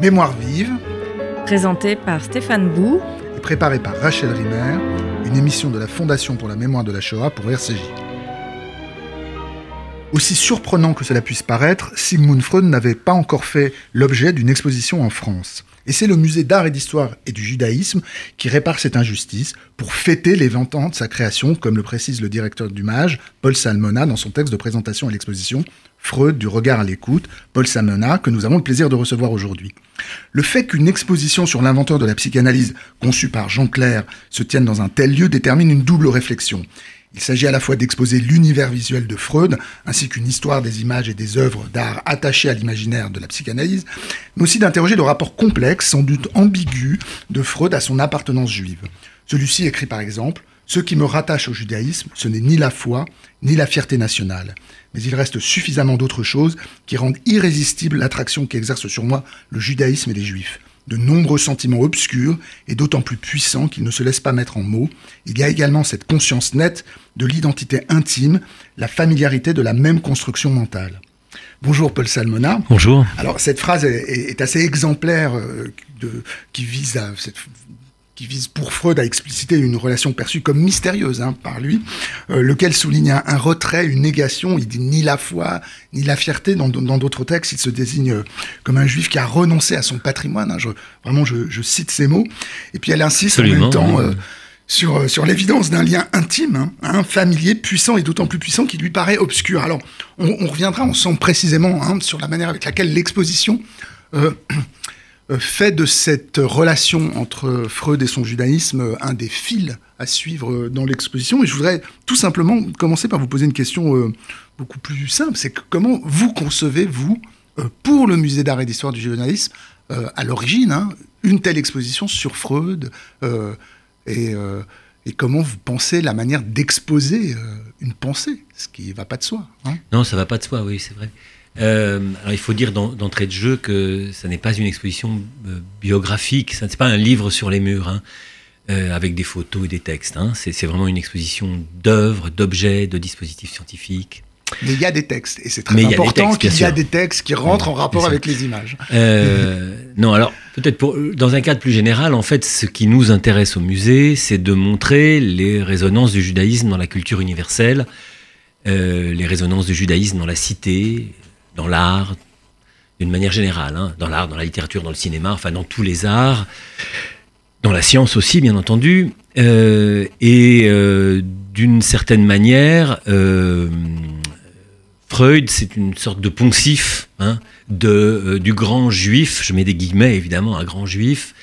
Mémoire vive, Présenté par Stéphane Bou. et préparée par Rachel Rimer, une émission de la Fondation pour la mémoire de la Shoah pour RCJ. Aussi surprenant que cela puisse paraître, Sigmund Freud n'avait pas encore fait l'objet d'une exposition en France. Et c'est le musée d'art et d'histoire et du judaïsme qui répare cette injustice pour fêter les 20 ans de sa création, comme le précise le directeur du MAGE, Paul Salmona, dans son texte de présentation à l'exposition Freud du regard à l'écoute, Paul Salmona, que nous avons le plaisir de recevoir aujourd'hui. Le fait qu'une exposition sur l'inventeur de la psychanalyse, conçue par Jean Clair, se tienne dans un tel lieu détermine une double réflexion. Il s'agit à la fois d'exposer l'univers visuel de Freud, ainsi qu'une histoire des images et des œuvres d'art attachées à l'imaginaire de la psychanalyse, mais aussi d'interroger le rapport complexe, sans doute ambigu, de Freud à son appartenance juive. Celui-ci écrit par exemple Ce qui me rattache au judaïsme, ce n'est ni la foi, ni la fierté nationale. Mais il reste suffisamment d'autres choses qui rendent irrésistible l'attraction qu'exerce sur moi le judaïsme et les juifs de nombreux sentiments obscurs et d'autant plus puissants qu'ils ne se laissent pas mettre en mots. Il y a également cette conscience nette de l'identité intime, la familiarité de la même construction mentale. Bonjour Paul Salmona. Bonjour. Alors cette phrase est, assez exemplaire euh, de, qui vise à cette- qui vise pour Freud à expliciter une relation perçue comme mystérieuse hein, par lui, euh, lequel souligne un, un retrait, une négation. Il dit ni la foi, ni la fierté. Dans d'autres textes, il se désigne euh, comme un juif qui a renoncé à son patrimoine. hein. Je- vraiment, je, je cite ces mots. Et puis elle insiste en même temps oui. euh, sur, euh, sur l'évidence d'un lien intime, hein, hein, familier, puissant et d'autant plus puissant qu'il lui paraît obscur. Alors, on, on reviendra ensemble précisément hein, sur la manière avec laquelle l'exposition euh, fait de cette relation entre Freud et son judaïsme euh, un des fils à suivre euh, dans l'exposition. Et je voudrais tout simplement commencer par vous poser une question euh, beaucoup plus simple. C'est comment vous concevez, vous, euh, pour le musée d'art et d'histoire du judaïsme, euh, à l'origine, hein, une telle exposition sur Freud euh, et, euh, comment vous pensez la manière d'exposer euh, une pensée, ce qui ne va pas de soi. hein? Non, ça va pas de soi, oui, c'est vrai. Euh, alors il faut dire d'en- d'entrée de jeu que ça n'est pas une exposition euh, biographique, ça n'est pas un livre sur les murs, hein, euh, avec des photos et des textes. hein. C'est vraiment une exposition d'œuvres, d'objets, de dispositifs scientifiques. Mais il y a des textes, et c'est très Mais y a important qu'il y a sûr. des textes qui rentrent en rapport avec les images. Euh, non, alors peut-être dans un cadre plus général, en fait, ce qui nous intéresse au musée, c'est de montrer les résonances du judaïsme dans la culture universelle, euh, les résonances du judaïsme dans la cité, dans l'art, d'une manière générale, hein, dans l'art, dans la littérature, dans le cinéma, enfin dans tous les arts, dans la science aussi, bien entendu, euh, et euh, d'une certaine manière. euh, Freud, c'est une sorte de poncif hein, de, du grand juif, je mets des guillemets évidemment, un grand juif,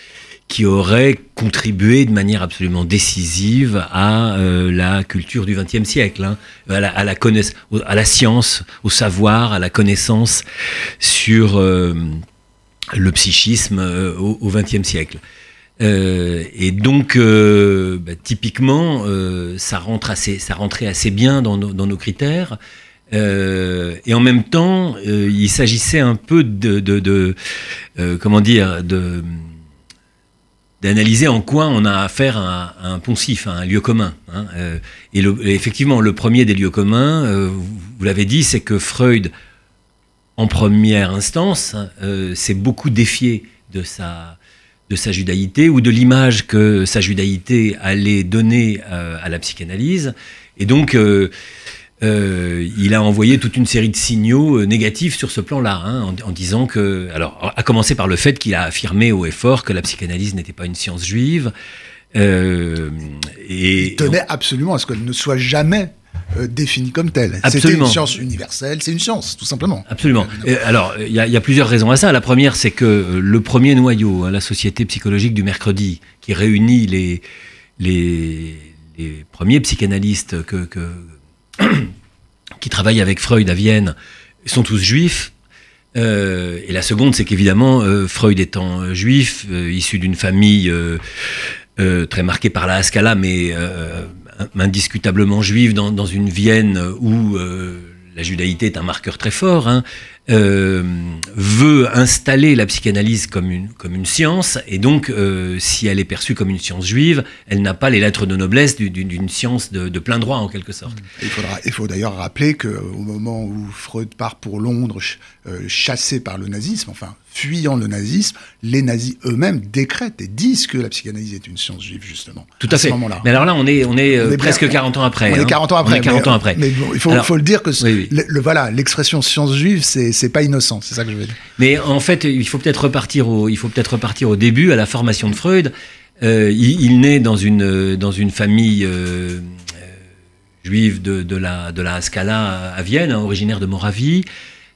qui aurait contribué de manière absolument décisive à euh, la culture du XXe siècle, hein, à, la, science, au savoir, à la connaissance sur euh, le psychisme euh, au XXe siècle. Et donc, bah, typiquement, ça, rentre assez, ça rentrait assez bien dans nos, critères. Et en même temps, il s'agissait un peu de, comment dire, de d'analyser en quoi on a affaire à, un poncif, à un lieu commun. hein. Euh, et, effectivement, le premier des lieux communs, euh, vous, l'avez dit, c'est que Freud, en première instance, euh, s'est beaucoup défié de sa, de sa judaïté ou de l'image que sa judaïté allait donner à la psychanalyse. Et donc, euh, il a envoyé toute une série de signaux euh, négatifs sur ce plan-là, hein, en, en disant que, alors, à commencer par le fait qu'il a affirmé haut et fort que la psychanalyse n'était pas une science juive. euh, et Il tenait absolument à ce qu'elle ne soit jamais euh, définie comme telle. C'était une science universelle, c'est une science, tout simplement. Absolument. Alors, il y, a- il y a plusieurs raisons à ça. La première, c'est que le premier noyau, hein, la Société psychologique du mercredi, qui réunit les, les, les premiers psychanalystes que, que- qui travaillent avec Freud à Vienne, sont tous juifs. Euh, et la seconde, c'est qu'évidemment, euh, Freud étant euh, juif, issu d'une famille très marquée par la Haskalah, mais indiscutablement juive dans, dans une Vienne où la judaïté est un marqueur très fort, hein, euh, veut installer la psychanalyse comme une, science, et donc euh, si elle est perçue comme une science juive, elle n'a pas les lettres de noblesse d'une science de, plein droit en quelque sorte. Il faut d'ailleurs rappeler qu'au moment où Freud part pour Londres, euh, chassé par le nazisme, enfin fuyant le nazisme, les nazis eux-mêmes décrètent et disent que la psychanalyse est une science juive, justement. Tout à, fait. Mais alors là, on est, on est, presque 40 ans après. On est 40 hein. ans après. 40 ans après. Mais il faut, faut, le dire que Le, voilà, l'expression science juive, c'est pas innocent, c'est ça que je veux dire. Mais en fait, il faut peut-être repartir au, il faut peut-être repartir au début, à la formation de Freud. Euh, il, naît dans une, dans une famille euh, juive de, de, la, de la Scala à Vienne, hein, originaire de Moravie.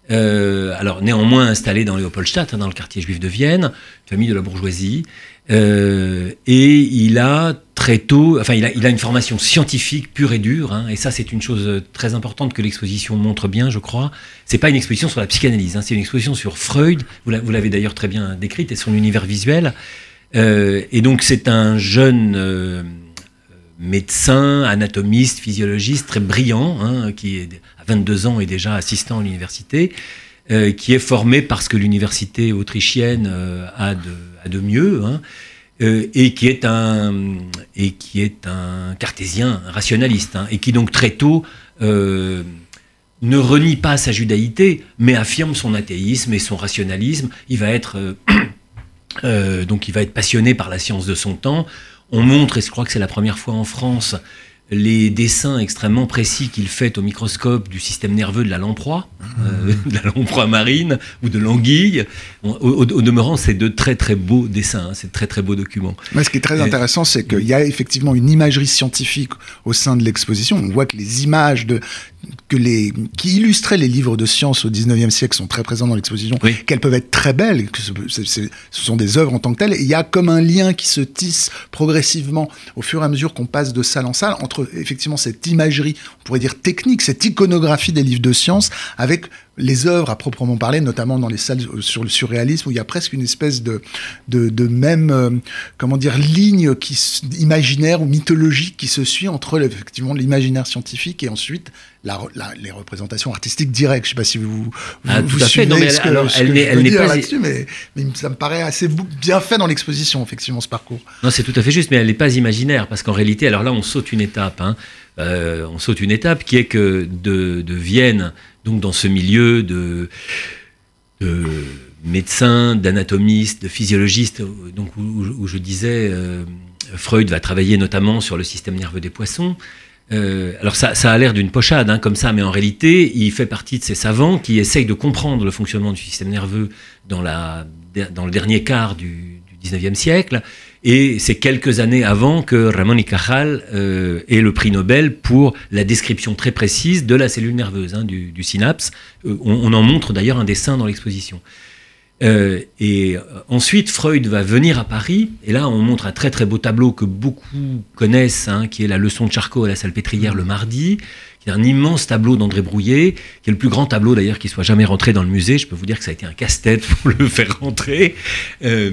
Euh, alors néanmoins installé dans Léopoldstadt, hein, dans le quartier juif de Vienne, famille de la bourgeoisie, euh, et il a très tôt, enfin il a, il a une formation scientifique pure et dure, hein, et ça c'est une chose très importante que l'exposition montre bien, je crois. C'est pas une exposition sur la psychanalyse, hein, c'est une exposition sur Freud. Vous l'avez d'ailleurs très bien décrite et son univers visuel. Euh, et donc c'est un jeune euh, médecin, anatomiste, physiologiste très brillant, hein, qui est 22 ans et déjà assistant à l'université, euh, qui est formé parce que l'université autrichienne euh, a, de, mieux, hein, euh, et qui est un et qui est un cartésien, rationaliste, hein, et qui donc très tôt ne renie pas sa judaïté, mais affirme son athéisme et son rationalisme. Il va être donc il va être passionné par la science de son temps. On montre, et je crois que c'est la première fois en France, les dessins extrêmement précis qu'il fait au microscope du système nerveux de la lamproie, euh, de la lamproie marine ou de l'anguille. Au, demeurant, c'est de très très beaux dessins, hein, c'est de très très beaux documents. Mais ce qui est très intéressant, c'est qu'il y a effectivement une imagerie scientifique au sein de l'exposition. On voit que les images de, que les, qui illustraient les livres de science au 19e siècle sont très présents dans l'exposition, qu'elles peuvent être très belles, que ce, ce, sont des œuvres en tant que telles. Et il y a comme un lien qui se tisse progressivement au fur et à mesure qu'on passe de salle en salle entre effectivement cette imagerie, on pourrait dire technique, cette iconographie des livres de science avec les œuvres à proprement parler, notamment dans les salles sur le surréalisme, où il y a presque une espèce de, de, de même, euh, comment dire, ligne qui, imaginaire ou mythologique qui se suit entre effectivement l'imaginaire scientifique et ensuite la, les représentations artistiques directes. Je ne sais pas si vous, vous, ah, vous suivez mais ce que, alors, elle n'est pas là-dessus, mais, mais, ça me paraît assez bien fait dans l'exposition, effectivement, ce parcours. Non, c'est tout à fait juste, mais elle n'est pas imaginaire, parce qu'en réalité, alors là, on saute une étape. Hein. Euh, on saute une étape qui est que de, de Vienne donc dans ce milieu de, médecins, d'anatomistes, de physiologistes, donc où, je disais, euh, Freud va travailler notamment sur le système nerveux des poissons. Euh, alors ça, a l'air d'une pochade hein, comme ça, mais en réalité, il fait partie de ces savants qui essayent de comprendre le fonctionnement du système nerveux dans, le dernier quart du, du 19e siècle, et c'est quelques années avant que Ramon y Cajal euh, ait le prix Nobel pour la description très précise de la cellule nerveuse, hein, du, synapse. Euh, on, en montre d'ailleurs un dessin dans l'exposition. Euh, et ensuite, Freud va venir à Paris, et là, on montre un très très beau tableau que beaucoup connaissent, hein, qui est la leçon de Charcot à la salpêtrière le mardi, un immense tableau d'André Brouillet, qui est le plus grand tableau d'ailleurs qui soit jamais rentré dans le musée. Je peux vous dire que ça a été un casse-tête pour le faire rentrer, euh,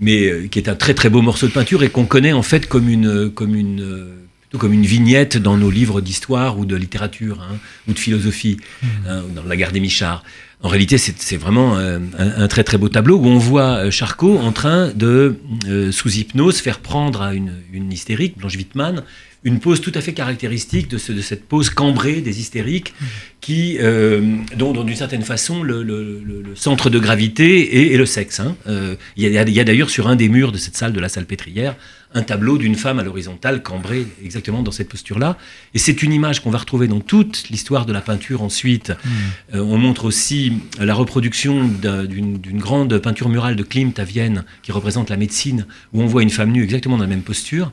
mais euh, qui est un très très beau morceau de peinture et qu'on connaît en fait comme une, comme une, euh, comme une vignette dans nos livres d'histoire ou de littérature hein, ou de philosophie, mmh. hein, dans La Gare des Michards. En réalité, c'est vraiment un, très très beau tableau où on voit Charcot en train de, sous hypnose, faire prendre à une, une hystérique, Blanche Wittmann, une pose tout à fait caractéristique de, ce, de cette pose cambrée des hystériques, qui, euh, dont, d'une certaine façon le, centre de gravité est, le sexe. Hein. Euh, il y a, d'ailleurs sur un des murs de cette salle de la salle pétrière un tableau d'une femme à l'horizontale cambrée exactement dans cette posture-là. Et c'est une image qu'on va retrouver dans toute l'histoire de la peinture ensuite. Mmh. Euh, on montre aussi la reproduction d'une grande peinture murale de Klimt à Vienne qui représente la médecine, où on voit une femme nue exactement dans la même posture.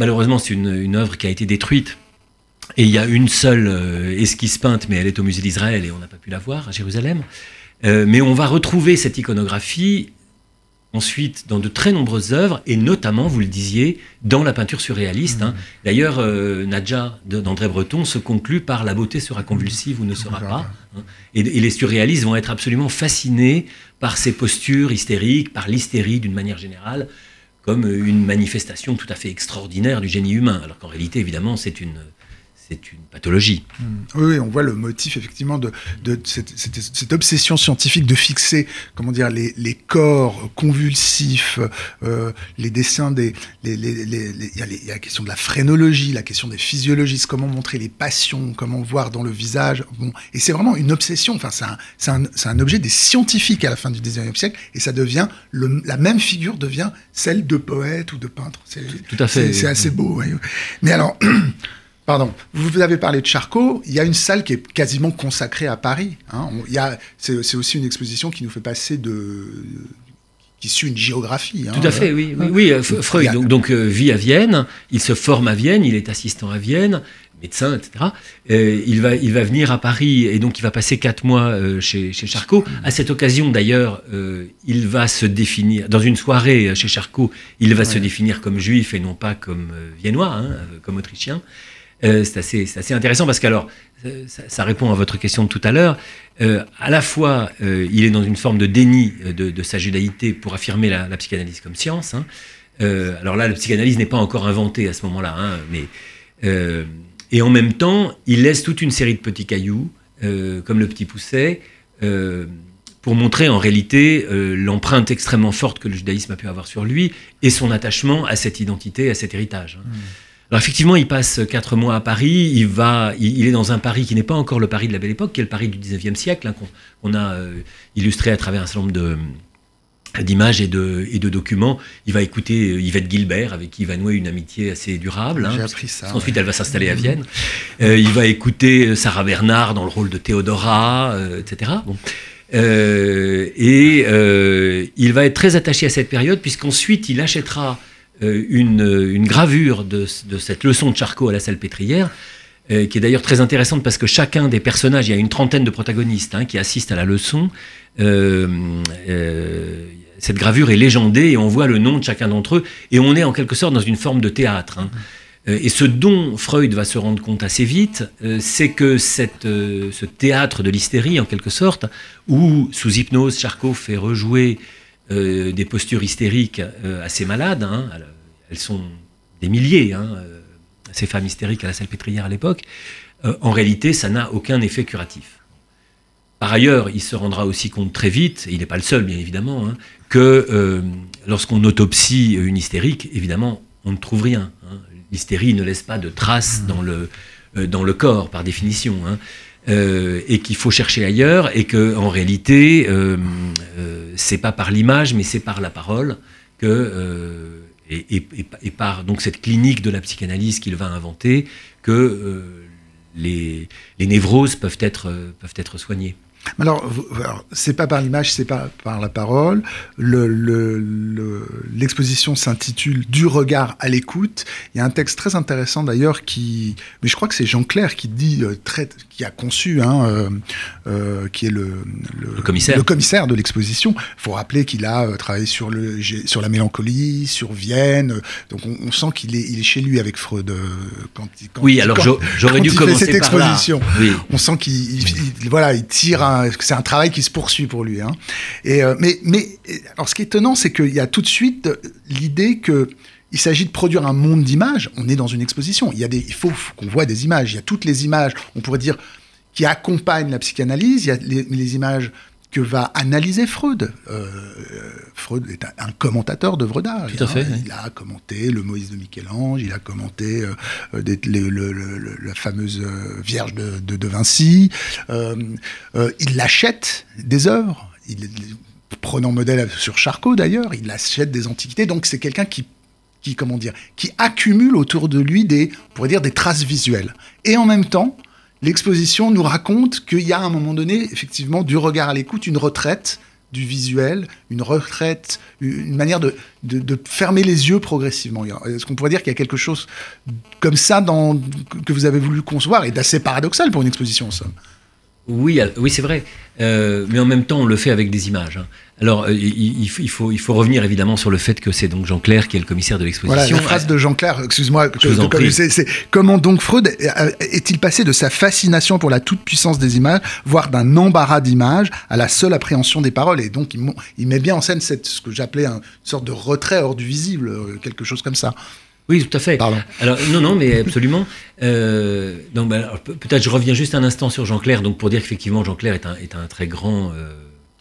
Malheureusement, c'est une, œuvre qui a été détruite. Et il y a une seule euh, esquisse peinte, mais elle est au musée d'Israël et on n'a pas pu la voir à Jérusalem. Euh, mais on va retrouver cette iconographie ensuite dans de très nombreuses œuvres, et notamment, vous le disiez, dans la peinture surréaliste. Hein. Mmh. D'ailleurs, euh, Nadja d'André Breton se conclut par La beauté sera convulsive ou ne sera pas. Hein. Et, et, les surréalistes vont être absolument fascinés par ces postures hystériques, par l'hystérie d'une manière générale comme une manifestation tout à fait extraordinaire du génie humain, alors qu'en réalité, évidemment, c'est une, c'est une pathologie. Hmm. Oui, on voit le motif effectivement de, cette, obsession scientifique de fixer, comment dire, les, corps convulsifs, euh, les dessins des, il y, a la question de la phrénologie, la question des physiologistes, comment montrer les passions, comment voir dans le visage. Bon, et c'est vraiment une obsession. Enfin, c'est un, un, objet des scientifiques à la fin du 19e siècle, et ça devient la même figure devient celle de poète ou de peintre. Tout à fait. C'est assez beau. Mais alors. Pardon, vous avez parlé de Charcot, il y a une salle qui est quasiment consacrée à Paris. Hein. c'est, aussi une exposition qui nous fait passer de, qui suit une géographie. Hein. Tout à fait, oui. oui, euh, Freud donc, euh, vit à Vienne, il se forme à Vienne, il est assistant à Vienne, médecin, etc. Euh, il, va, il va venir à Paris et donc il va passer quatre mois chez, chez, Charcot. À cette occasion, d'ailleurs, il va se définir, dans une soirée chez Charcot, il va se définir comme juif et non pas comme viennois, hein, comme autrichien. Euh, c'est assez, intéressant parce qu'alors, euh, ça, ça, répond à votre question de tout à l'heure. Euh, à la fois, il est dans une forme de déni de, sa judaïté pour affirmer la, la psychanalyse comme science. Hein. alors là, la psychanalyse n'est pas encore inventée à ce moment-là, hein, mais et en même temps, il laisse toute une série de petits cailloux, comme le petit pousset, pour montrer en réalité l'empreinte extrêmement forte que le judaïsme a pu avoir sur lui et son attachement à cette identité, à cet héritage. Hein. Mmh. Alors effectivement, il passe quatre mois à Paris. Il va, il, est dans un Paris qui n'est pas encore le Paris de la Belle Époque, qui est le Paris du 19e siècle, hein, qu'on a euh, illustré à travers un certain nombre de d'images et de, et de documents. Il va écouter euh, Yvette Gilbert, avec qui il va nouer une amitié assez durable. Hein, J'ai appris ça. Ensuite, elle va s'installer à Vienne. Euh, il va écouter Sarah Bernard dans le rôle de Théodora, etc. Bon. et il va être très attaché à cette période, puisqu'ensuite, il achètera euh, une, gravure de, cette leçon de Charcot à la salpêtrière, euh, qui est d'ailleurs très intéressante parce que chacun des personnages, il y a une trentaine de protagonistes hein, qui assistent à la leçon. Euh, cette gravure est légendée et on voit le nom de chacun d'entre eux et on est en quelque sorte dans une forme de théâtre. Hein. Et ce dont Freud va se rendre compte assez vite, c'est que cette, ce théâtre de l'hystérie, en quelque sorte, où sous hypnose Charcot fait rejouer euh, des postures hystériques euh, assez malades. Hein. Elles sont des milliers, hein, euh, ces femmes hystériques à la salpêtrière à l'époque. en réalité, ça n'a aucun effet curatif. Par ailleurs, il se rendra aussi compte très vite, et il n'est pas le seul bien évidemment, hein, que lorsqu'on autopsie une hystérique, évidemment, on ne trouve rien. L'hystérie ne laisse pas de traces dans le, dans le corps, par définition. Euh, et qu'il faut chercher ailleurs, et que en réalité, euh, euh, c'est pas par l'image, mais c'est par la parole que et, par donc cette clinique de la psychanalyse qu'il va inventer que les, névroses peuvent être soignées. Alors, c'est pas par l'image, c'est pas par la parole. L'exposition le, s'intitule Du regard à l'écoute. Il y a un texte très intéressant d'ailleurs qui, mais je crois que c'est Jean Clair qui dit euh, très, qui a conçu, hein, euh, euh, qui est le, le, commissaire. le commissaire de l'exposition. Il faut rappeler qu'il a travaillé sur le sur la mélancolie, sur Vienne. Donc on, sent qu'il est, il est chez lui avec Freud quand, quand oui, alors j'aurais dû commencer cette exposition. Oui. On sent qu'il voilà, il tire c'est un travail qui se poursuit pour lui. Hein. Et, euh, mais, mais alors ce qui est étonnant, c'est qu'il y a tout de suite l'idée que il s'agit de produire un monde d'images. On est dans une exposition. Il, y a des, il faut, qu'on voit des images. Il y a toutes les images, on pourrait dire, qui accompagnent la psychanalyse. Il y a les images que va analyser Freud. Euh, Freud est un, commentateur d'œuvres d'art. Tout à fait. Il a commenté le Moïse de Michel-Ange, il a commenté euh, euh, la fameuse Vierge de, de, Vinci. il achète des œuvres. Il, prenant modèle sur Charcot d'ailleurs, il achète des antiquités. Donc c'est quelqu'un qui qui comment dire qui accumule autour de lui des on pourrait dire des traces visuelles et en même temps l'exposition nous raconte qu'il y a à un moment donné, effectivement, du regard à l'écoute, une retraite du visuel, une retraite, une manière de, fermer les yeux progressivement. Est-ce qu'on pourrait dire qu'il y a quelque chose comme ça dans, que vous avez voulu concevoir et d'assez paradoxal pour une exposition en somme? Oui, oui c'est vrai. Euh, mais en même temps, on le fait avec des images. Hein. Alors, euh, il, faut, il faut revenir évidemment sur le fait que c'est donc Jean Clair qui est le commissaire de l'exposition. Voilà, la phrase de Jean Clair, excuse-moi, c'est comment donc Freud est-il passé de sa fascination pour la toute-puissance des images, voire d'un embarras d'images, à la seule appréhension des paroles? Et donc, il, met bien en scène cette, ce que j'appelais une sorte de retrait hors du visible, euh, quelque chose comme ça. Oui, tout à fait. Pardon. Alors, non, non, mais absolument. Euh, donc, ben, peut-être je reviens juste un instant sur Jean Clair, donc pour dire qu'effectivement Jean Clair est un, est un très grand euh,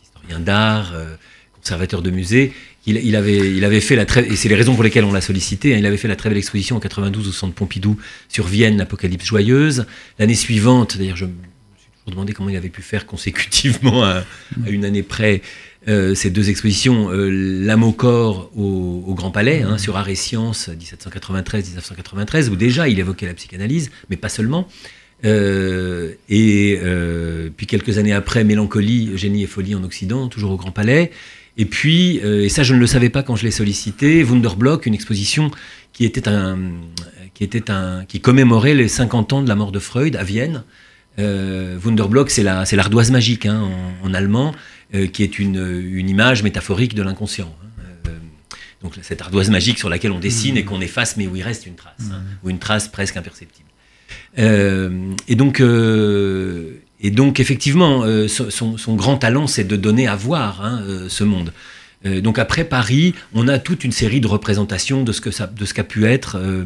historien d'art, euh, conservateur de musée. Il, il avait, il avait fait la très, et c'est les raisons pour lesquelles on l'a sollicité. hein, il avait fait la très belle exposition en 92 au Centre Pompidou sur Vienne, l'Apocalypse joyeuse. L'année suivante, d'ailleurs, je me suis toujours demandé comment il avait pu faire consécutivement à, à une année près euh, ces deux expositions, euh, L'âme au corps au, au Grand Palais, hein, sur Art et Sciences, 1793-1993, où déjà il évoquait la psychanalyse, mais pas seulement. Euh, et euh, puis quelques années après, Mélancolie, Génie et Folie en Occident, toujours au Grand Palais. Et puis, euh, et ça je ne le savais pas quand je l'ai sollicité, Wunderblock, une exposition qui était un, qui était un, qui commémorait les 50 ans de la mort de Freud à Vienne. Euh, Wunderblock, c'est la, l'ardoise magique hein, en, en allemand, euh, qui est une, une image métaphorique de l'inconscient. hein. Euh, donc cette ardoise magique sur laquelle on dessine et qu'on efface, mais où il reste une trace, hein, ou une trace presque imperceptible. Euh, et donc, euh, et donc effectivement, euh, son, son- grand talent, c'est de donner à voir hein, euh, ce monde. Euh, donc après Paris, on a toute une série de représentations de ce qu'a pu être euh,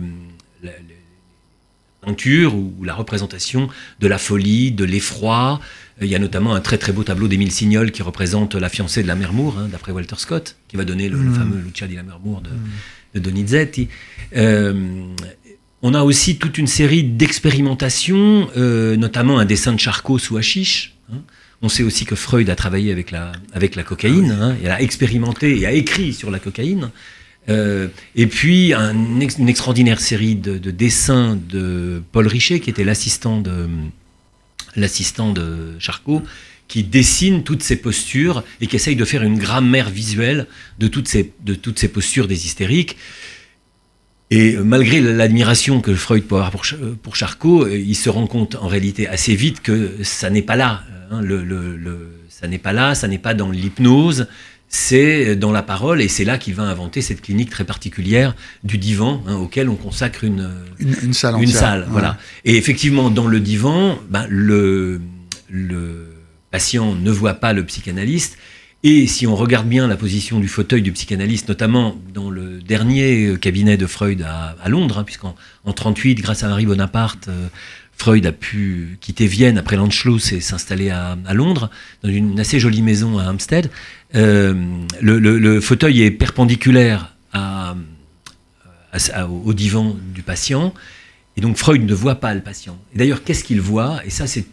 peinture ou, la représentation de la folie, de l'effroi. Euh, Il y a notamment un très très beau tableau d'Émile Signol qui représente la fiancée de la Mermour, hein, d'après Walter Scott, qui va donner le, le fameux Lucia di la Mermour de, de Donizetti. Euh, on a aussi toute une série d'expérimentations, euh, notamment un dessin de Charcot sous hashish. hein. On sait aussi que Freud a travaillé avec la, avec la cocaïne, hein, et a expérimenté et a écrit sur la cocaïne. Euh, et puis une extraordinaire série de, de dessins de Paul Richet, qui était l'assistant de, l'assistant de Charcot, qui dessine toutes ces postures et qui essaye de faire une grammaire visuelle de toutes ces, de toutes ces postures des hystériques. Et malgré l'admiration que Freud peut avoir pour, Ch- pour Charcot, euh, il se rend compte en réalité assez vite que ça n'est pas là. hein, le- ça n'est pas là, ça n'est pas dans l'hypnose, c'est dans la parole, et c'est là qu'il va inventer cette clinique très particulière du divan, hein, auquel on consacre une, Une, une salle une salle, Ouais. voilà. Et effectivement, dans le divan, ben, le, le patient ne voit pas le psychanalyste. Et si on regarde bien la position du fauteuil du psychanalyste, notamment dans le dernier euh, cabinet de Freud à, à Londres, hein, puisqu'en en 38, grâce à Marie Bonaparte, euh, Freud a pu quitter Vienne après l'Anschluss et s'installer à, à Londres, dans une assez jolie maison à Hampstead. Euh, le, le- le fauteuil est perpendiculaire à, à- à- au divan du patient. Et donc Freud ne voit pas le patient. Et d'ailleurs, qu'est-ce qu'il voit? Et ça, c'est,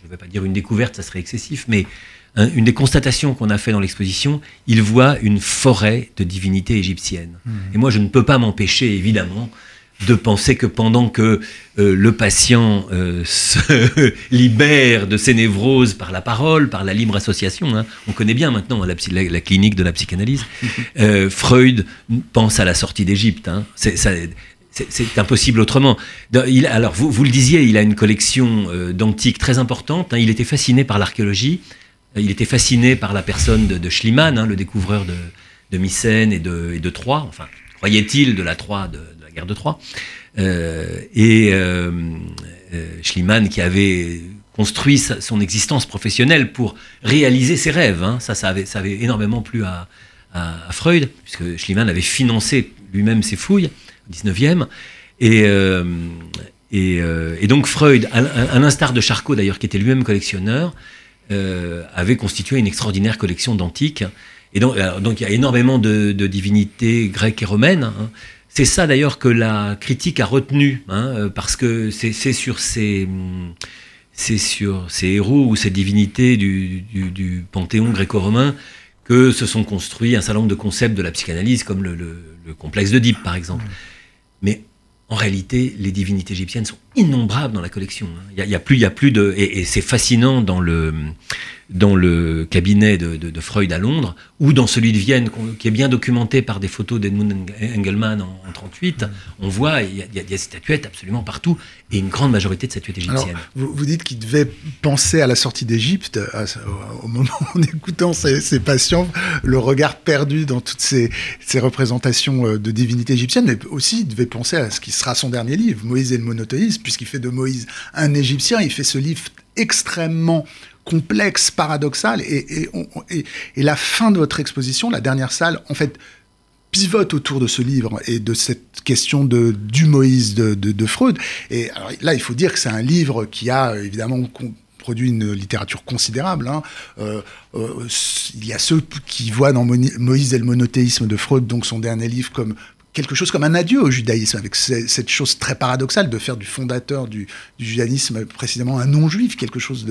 je ne vais pas dire une découverte, ça serait excessif, mais une des constatations qu'on a fait dans l'exposition, il voit une forêt de divinités égyptiennes. Et moi, je ne peux pas m'empêcher, évidemment, de penser que pendant que euh, le patient euh, se libère de ses névroses par la parole, par la libre association, hein, on connaît bien maintenant la, psy- la- la clinique de la psychanalyse, euh, Freud pense à la sortie d'Égypte. hein. C'est- impossible autrement. Il- alors, vous, vous le disiez, il a une collection d'antiques très importante. hein. il était fasciné par l'archéologie. Il était fasciné par la personne de, de Schliemann, le découvreur de, de Mycène et de, et de Troie. Enfin, croyait-il de la Troie, de la guerre de Troie. Euh, et euh, euh, Schliemann qui avait construit son existence professionnelle pour réaliser ses rêves. hein. Ça, ça avait, énormément plu à, Freud, puisque Schliemann avait financé lui-même ses fouilles au 19e. Et, donc Freud, à, à- l'instar de Charcot d'ailleurs, qui était lui-même collectionneur, avait constitué une extraordinaire collection d'antiques. Et donc, il y a énormément de, de divinités grecques et romaines. hein. C'est ça d'ailleurs que la critique a retenu, hein, euh, parce que c'est sur ces, c'est sur ces héros ou ces divinités du, du- du panthéon gréco-romain que se sont construits un certain nombre de concepts de la psychanalyse, comme le, le- le complexe d'Oedipe, par exemple. Mais en réalité, les divinités égyptiennes sont innombrables dans la collection. hein. Il y a, plus, il y a plus de, et, et c'est fascinant dans le dans le cabinet de, de- de Freud à Londres ou dans celui de Vienne, qui est bien documenté par des photos d'Edmund Eng- Engelmann en, en 38. On voit, il y, a, il y a des statuettes absolument partout et une grande majorité de statuettes Alors, égyptiennes. vous, vous dites qu'il devait penser à la sortie d'Égypte au moment en écoutant ces, ces patients, le regard perdu dans toutes ces, ces représentations euh, de divinités égyptiennes, mais aussi il devait penser à ce qui sera son dernier livre, Moïse et le monothéisme, puisqu'il fait de Moïse un Égyptien, il fait ce livre extrêmement complexe, paradoxal, et, la fin de votre exposition, la dernière salle, en fait, pivote autour de ce livre et de cette question du Moïse de, Freud. Et là, il faut dire que c'est un livre qui a évidemment produit une littérature considérable. Hein. Euh, euh, il y a ceux qui voient dans Moïse et le monothéisme de Freud, donc son dernier livre, comme quelque chose comme un adieu au judaïsme, avec cette chose très paradoxale de faire du fondateur du, judaïsme précisément un non-juif, quelque chose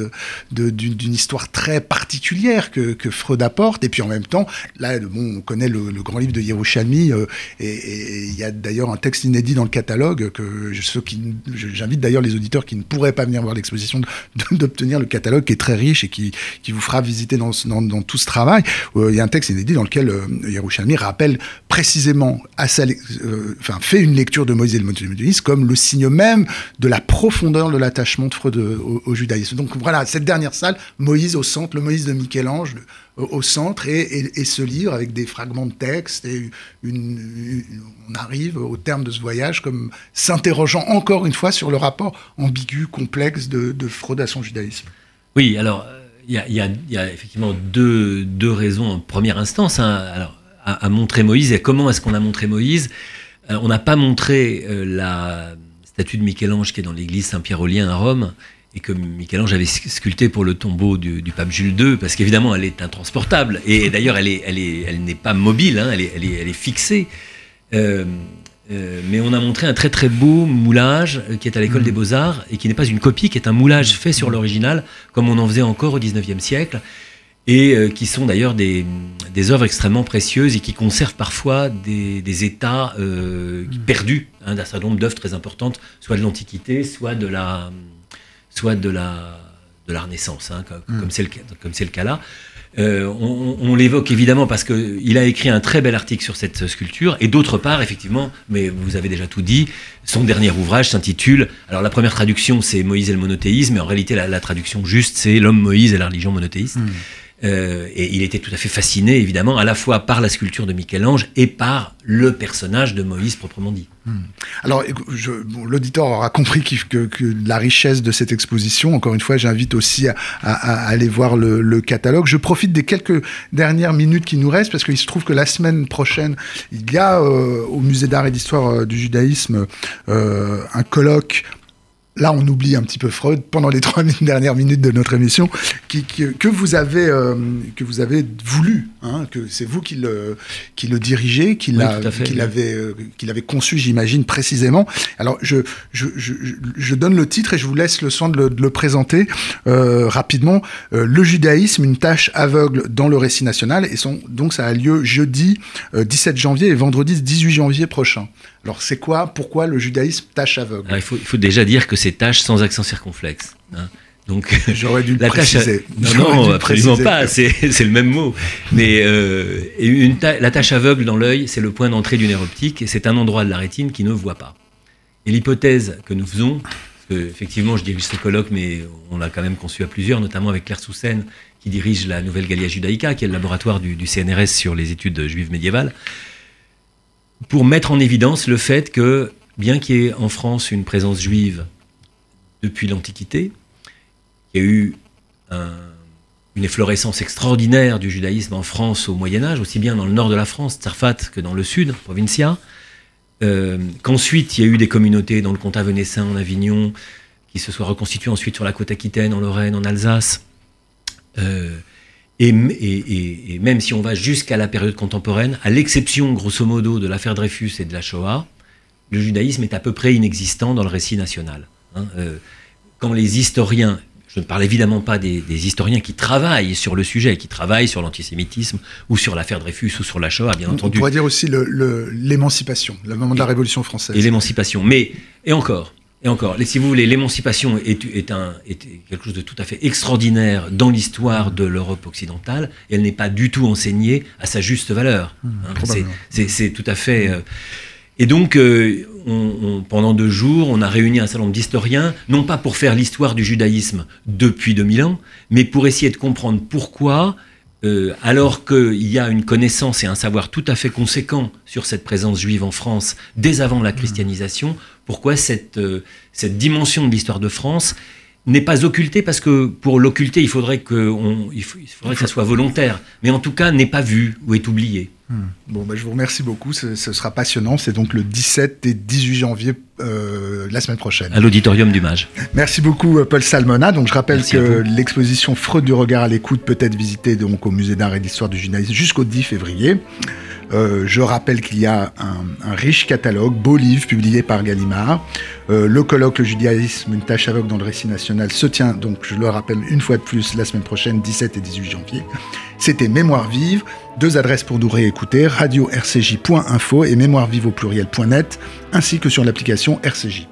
d'une, histoire très particulière que, Freud apporte. Et puis en même temps, là, bon, on connaît le, grand livre de Yerushalmi, euh, et il y a d'ailleurs un texte inédit dans le catalogue que j'invite d'ailleurs les auditeurs qui ne pourraient pas venir voir l'exposition d'obtenir le catalogue qui est très riche et qui, qui vous fera visiter dans, dans, tout ce travail. Euh, il y a un texte inédit dans lequel euh, Yerushalmi rappelle précisément à sa euh, enfin, fait une lecture de Moïse et le monothéisme comme le signe même de la profondeur de l'attachement de Freud au, judaïsme. Donc voilà, cette dernière salle, Moïse au centre, le Moïse de Michel-Ange au centre, et, ce livre avec des fragments de texte, et on arrive au terme de ce voyage comme s'interrogeant encore une fois sur le rapport ambigu, complexe de, Freud à son judaïsme. Oui, alors il y, a, effectivement deux, deux raisons en première instance. Hein. Alors, à, montrer Moïse et comment est-ce qu'on a montré Moïse. Euh, on n'a pas montré euh, la statue de Michel-Ange qui est dans l'église Saint-Pierre-Aulien à Rome et que Michel-Ange avait sculpté pour le tombeau du, pape Jules II, parce qu'évidemment elle est intransportable, et d'ailleurs elle n'est elle est, elle pas mobile, hein, elle, est, elle, est, elle, est, fixée. Euh, mais on a montré un très très beau moulage qui est à l'école mmh. des beaux-arts, et qui n'est pas une copie, qui est un moulage fait sur l'original, comme on en faisait encore au XIXe siècle, et euh, qui sont d'ailleurs des, des, œuvres extrêmement précieuses et qui conservent parfois des, des états euh, perdus hein, d'un certain nombre d'œuvres très importantes, soit de l'Antiquité, soit de la, soit de la, de la Renaissance, hein, comme mm. c'est le, comme le cas là. Euh, on, on l'évoque évidemment parce qu'il a écrit un très bel article sur cette sculpture, et d'autre part, effectivement, mais vous avez déjà tout dit, son dernier ouvrage s'intitule, alors la première traduction c'est Moïse et le monothéisme, mais en réalité la, la traduction juste c'est L'homme Moïse et la religion monothéiste. Mm. Euh, et il était tout à fait fasciné, évidemment, à la fois par la sculpture de Michel-Ange et par le personnage de Moïse proprement dit. Hmm. Alors, l'auditeur aura compris que, la richesse de cette exposition, encore une fois, j'invite aussi à, aller voir le, catalogue. Je profite des quelques dernières minutes qui nous restent, parce qu'il se trouve que la semaine prochaine, il y a euh, au Musée d'art et d'histoire euh, du judaïsme un colloque là on oublie un petit peu Freud pendant les trois dernières minutes de notre émission, qui, que, vous avez, euh, que vous avez voulu, hein, que c'est vous qui le, qui le dirigez, qui l'avez euh, qui conçu, j'imagine, précisément. Alors je, je, je, je, donne le titre et je vous laisse le soin de le, de le présenter euh, rapidement. le judaïsme, une tâche aveugle dans le récit national, et son, donc ça a lieu jeudi 17 janvier et vendredi 18 janvier prochain. Alors c'est quoi, pourquoi le judaïsme tâche aveugle il, faut, il, faut, déjà dire que c'est tâche sans accent circonflexe. Hein. Donc j'aurais dû le la préciser. Tâche, non, non absolument pas. C'est le même mot. Mais euh, une la tâche aveugle dans l'œil, c'est le point d'entrée du nerf optique et c'est un endroit de la rétine qui ne voit pas. Et l'hypothèse que nous faisons, parce que, effectivement, je dirige ce colloque, mais on l'a quand même conçu à plusieurs, notamment avec Claire Soussen, qui dirige la Nouvelle Gallia Judaica, qui est le laboratoire du, du CNRS sur les études juives médiévales pour mettre en évidence le fait que, bien qu'il y ait en France une présence juive depuis l'Antiquité, il y a eu une efflorescence extraordinaire du judaïsme en France au Moyen Âge, aussi bien dans le nord de la France, Tsarfat, que dans le sud, Provincia, euh, qu'ensuite il y a eu des communautés dans le comtat venessin, en Avignon, qui se soient reconstituées ensuite sur la côte aquitaine, en Lorraine, en Alsace. Euh, et, même si on va jusqu'à la période contemporaine, à l'exception grosso modo de l'affaire Dreyfus et de la Shoah, le judaïsme est à peu près inexistant dans le récit national. Hein. Euh, quand les historiens, je ne parle évidemment pas des, historiens qui travaillent sur le sujet, qui travaillent sur l'antisémitisme ou sur l'affaire Dreyfus ou sur la Shoah, bien entendu. On pourrait dire aussi l'émancipation, le, moment de la Révolution française. Et l'émancipation. Mais, et encore, et encore, si vous voulez, l'émancipation est, quelque chose de tout à fait extraordinaire dans l'histoire de l'Europe occidentale, et elle n'est pas du tout enseignée à sa juste valeur. Mmh, hein. c'est tout à fait... Euh, et donc, euh, pendant deux jours, on a réuni un certain nombre d'historiens, non pas pour faire l'histoire du judaïsme depuis 2000 ans, mais pour essayer de comprendre pourquoi euh, alors qu'il y a une connaissance et un savoir tout à fait conséquent sur cette présence juive en France dès avant la christianisation, pourquoi cette, euh, cette dimension de l'histoire de France n'est pas occultée parce que pour l'occulter, il faudrait que il faudrait que ça soit volontaire, mais en tout cas n'est pas vue ou est oubliée. Hmm. Bon, bah, je vous remercie beaucoup. Ce, sera passionnant. C'est donc le 17 et 18 janvier euh, la semaine prochaine. À l'auditorium du Mage. Merci beaucoup, euh, Paul Salmona. Donc, je rappelle que l'exposition Freud du regard à l'écoute peut être visitée donc, au Musée d'art et d'histoire du judaïsme jusqu'au 10 février. Euh, je rappelle qu'il y a un, riche catalogue, beau livre publié par Gallimard. Euh, le colloque Le judaïsme, une tâche aveugle dans le récit national se tient, donc je le rappelle une fois de plus, la semaine prochaine, 17 et 18 janvier. C'était Mémoire vive. Deux adresses pour nous réécouter, radio-rcj.info et mémoirevive au pluriel.net, ainsi que sur l'application RCJ.